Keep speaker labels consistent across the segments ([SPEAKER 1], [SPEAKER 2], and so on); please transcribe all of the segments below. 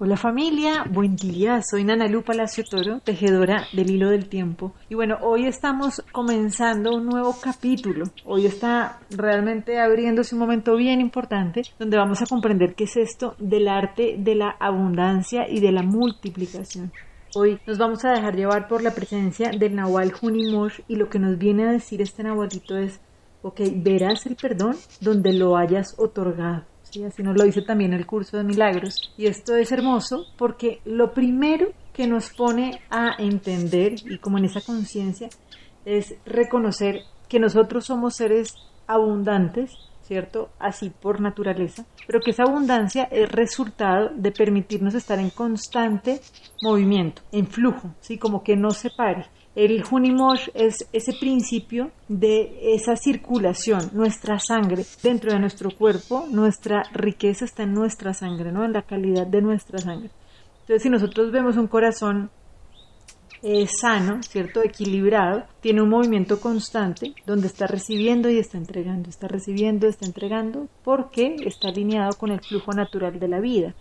[SPEAKER 1] Hola familia, buen día, soy Nanalu Palacio Toro, tejedora del hilo del tiempo. Y bueno, hoy estamos comenzando un nuevo capítulo. Hoy está realmente abriéndose un momento bien importante donde vamos a comprender qué es esto del arte de la abundancia y de la multiplicación. Hoy nos vamos a dejar llevar por la presencia del Nahual Junimosh y lo que nos viene a decir este Nahualito es, ok, verás el perdón donde lo hayas otorgado así nos lo dice también el curso de milagros. Y esto es hermoso porque lo primero que nos pone a entender y como en esa conciencia es reconocer que nosotros somos seres abundantes, ¿cierto? Así por naturaleza, pero que esa abundancia es resultado de permitirnos estar en constante movimiento, en flujo, ¿sí? Como que no se pare. El Junimosh es ese principio de esa circulación, nuestra sangre dentro de nuestro cuerpo, nuestra riqueza está en nuestra sangre, ¿no? En la calidad de nuestra sangre. Entonces, si nosotros vemos un corazón eh, sano, ¿cierto? Equilibrado, tiene un movimiento constante donde está recibiendo y está entregando, está recibiendo, está entregando, porque está alineado con el flujo natural de la vida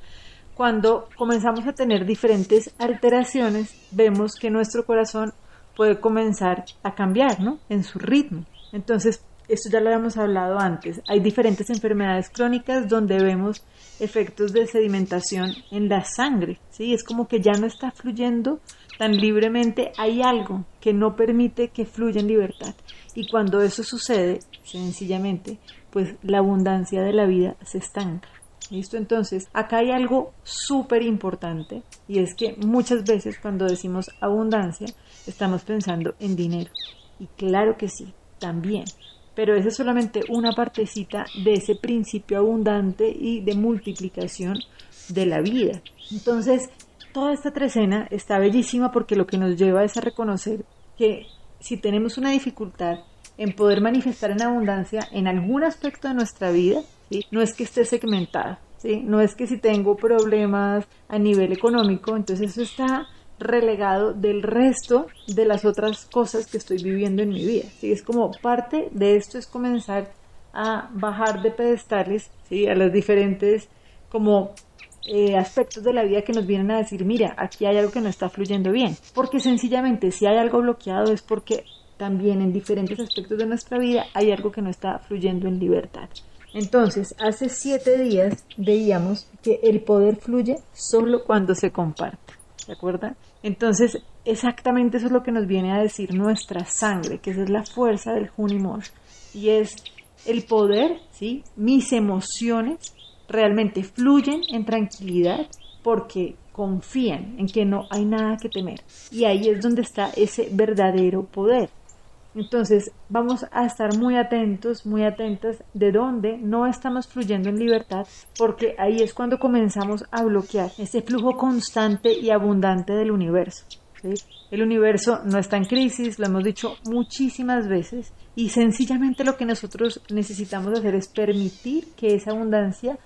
[SPEAKER 1] cuando comenzamos a tener diferentes alteraciones, vemos que nuestro corazón puede comenzar a cambiar, ¿no? En su ritmo. Entonces, esto ya lo habíamos hablado antes. Hay diferentes enfermedades crónicas donde vemos efectos de sedimentación en la sangre, ¿sí? Es como que ya no está fluyendo tan libremente, hay algo que no permite que fluya en libertad. Y cuando eso sucede, sencillamente, pues la abundancia de la vida se estanca. ¿Listo? Entonces, acá hay algo súper importante y es que muchas veces cuando decimos abundancia, estamos pensando en dinero. Y claro que sí, también. Pero esa es solamente una partecita de ese principio abundante y de multiplicación de la vida. Entonces, toda esta trecena está bellísima porque lo que nos lleva es a reconocer que si tenemos una dificultad en poder manifestar en abundancia en algún aspecto de nuestra vida, ¿sí? no es que esté segmentada, ¿sí? no es que si tengo problemas a nivel económico, entonces eso está relegado del resto de las otras cosas que estoy viviendo en mi vida. ¿sí? Es como parte de esto es comenzar a bajar de pedestales ¿sí? a los diferentes como eh, aspectos de la vida que nos vienen a decir, mira, aquí hay algo que no está fluyendo bien. Porque sencillamente si hay algo bloqueado es porque también en diferentes aspectos de nuestra vida hay algo que no está fluyendo en libertad. Entonces, hace siete días veíamos que el poder fluye solo cuando se comparte. ¿De acuerdo? Entonces, exactamente eso es lo que nos viene a decir nuestra sangre, que esa es la fuerza del Junimor. Y es el poder, ¿sí? Mis emociones realmente fluyen en tranquilidad porque confían en que no hay nada que temer. Y ahí es donde está ese verdadero poder. Entonces vamos a estar muy atentos, muy atentas de dónde no estamos fluyendo en libertad, porque ahí es cuando comenzamos a bloquear ese flujo constante y abundante del universo. El universo no está en crisis, lo hemos dicho muchísimas veces, y sencillamente lo que nosotros necesitamos hacer es permitir que esa abundancia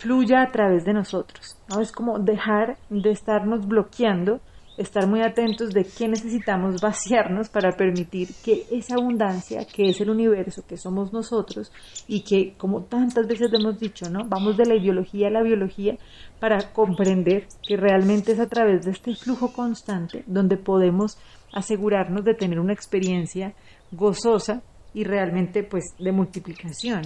[SPEAKER 1] fluya a través de nosotros. ¿no? Es como dejar de estarnos bloqueando estar muy atentos de qué necesitamos vaciarnos para permitir que esa abundancia, que es el universo, que somos nosotros, y que como tantas veces hemos dicho, ¿no? Vamos de la ideología a la biología para comprender que realmente es a través de este flujo constante donde podemos asegurarnos de tener una experiencia gozosa y realmente pues de multiplicación.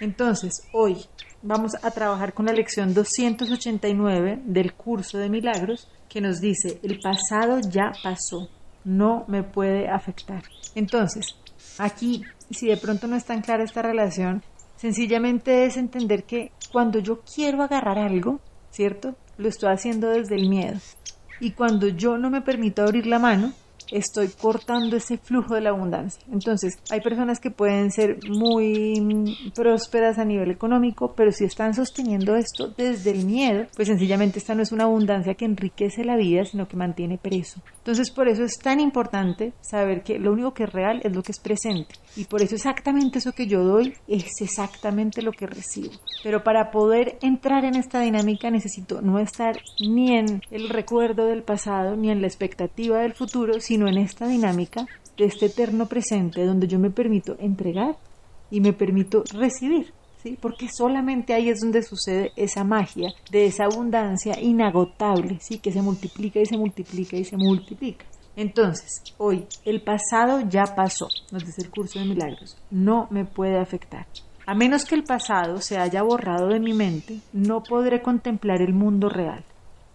[SPEAKER 1] Entonces, hoy vamos a trabajar con la lección 289 del curso de milagros que nos dice, el pasado ya pasó, no me puede afectar. Entonces, aquí, si de pronto no es tan clara esta relación, sencillamente es entender que cuando yo quiero agarrar algo, ¿cierto? Lo estoy haciendo desde el miedo. Y cuando yo no me permito abrir la mano, estoy cortando ese flujo de la abundancia. Entonces, hay personas que pueden ser muy prósperas a nivel económico, pero si están sosteniendo esto desde el miedo, pues sencillamente esta no es una abundancia que enriquece la vida, sino que mantiene preso. Entonces, por eso es tan importante saber que lo único que es real es lo que es presente. Y por eso exactamente eso que yo doy es exactamente lo que recibo. Pero para poder entrar en esta dinámica necesito no estar ni en el recuerdo del pasado, ni en la expectativa del futuro, sino sino en esta dinámica de este eterno presente donde yo me permito entregar y me permito recibir. ¿sí? Porque solamente ahí es donde sucede esa magia de esa abundancia inagotable, ¿sí? Que se multiplica y se multiplica y se multiplica. Entonces, hoy, el pasado ya pasó, nos dice el curso de milagros, no me puede afectar. A menos que el pasado se haya borrado de mi mente, no podré contemplar el mundo real,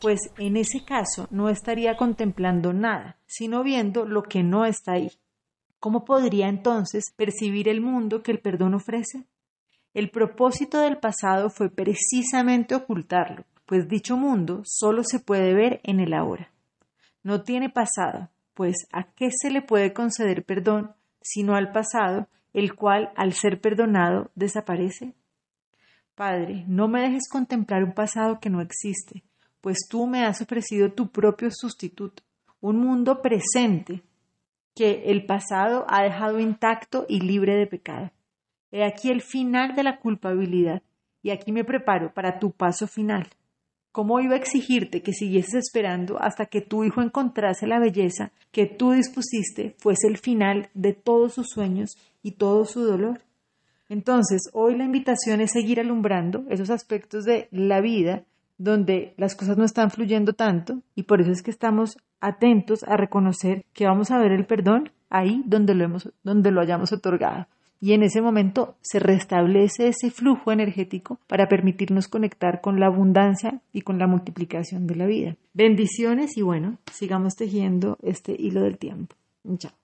[SPEAKER 1] pues en ese caso no estaría contemplando nada, sino viendo lo que no está ahí. ¿Cómo podría entonces percibir el mundo que el perdón ofrece? El propósito del pasado fue precisamente ocultarlo, pues dicho mundo solo se puede ver en el ahora. No tiene pasado, pues ¿a qué se le puede conceder perdón sino al pasado el cual, al ser perdonado, desaparece? Padre, no me dejes contemplar un pasado que no existe, pues tú me has ofrecido tu propio sustituto, un mundo presente que el pasado ha dejado intacto y libre de pecado. He aquí el final de la culpabilidad, y aquí me preparo para tu paso final. ¿Cómo iba a exigirte que siguieses esperando hasta que tu hijo encontrase la belleza que tú dispusiste fuese el final de todos sus sueños y todo su dolor? Entonces, hoy la invitación es seguir alumbrando esos aspectos de la vida donde las cosas no están fluyendo tanto y por eso es que estamos atentos a reconocer que vamos a ver el perdón ahí donde lo hemos donde lo hayamos otorgado y en ese momento se restablece ese flujo energético para permitirnos conectar con la abundancia y con la multiplicación de la vida. Bendiciones y bueno, sigamos tejiendo este hilo del tiempo. Chao.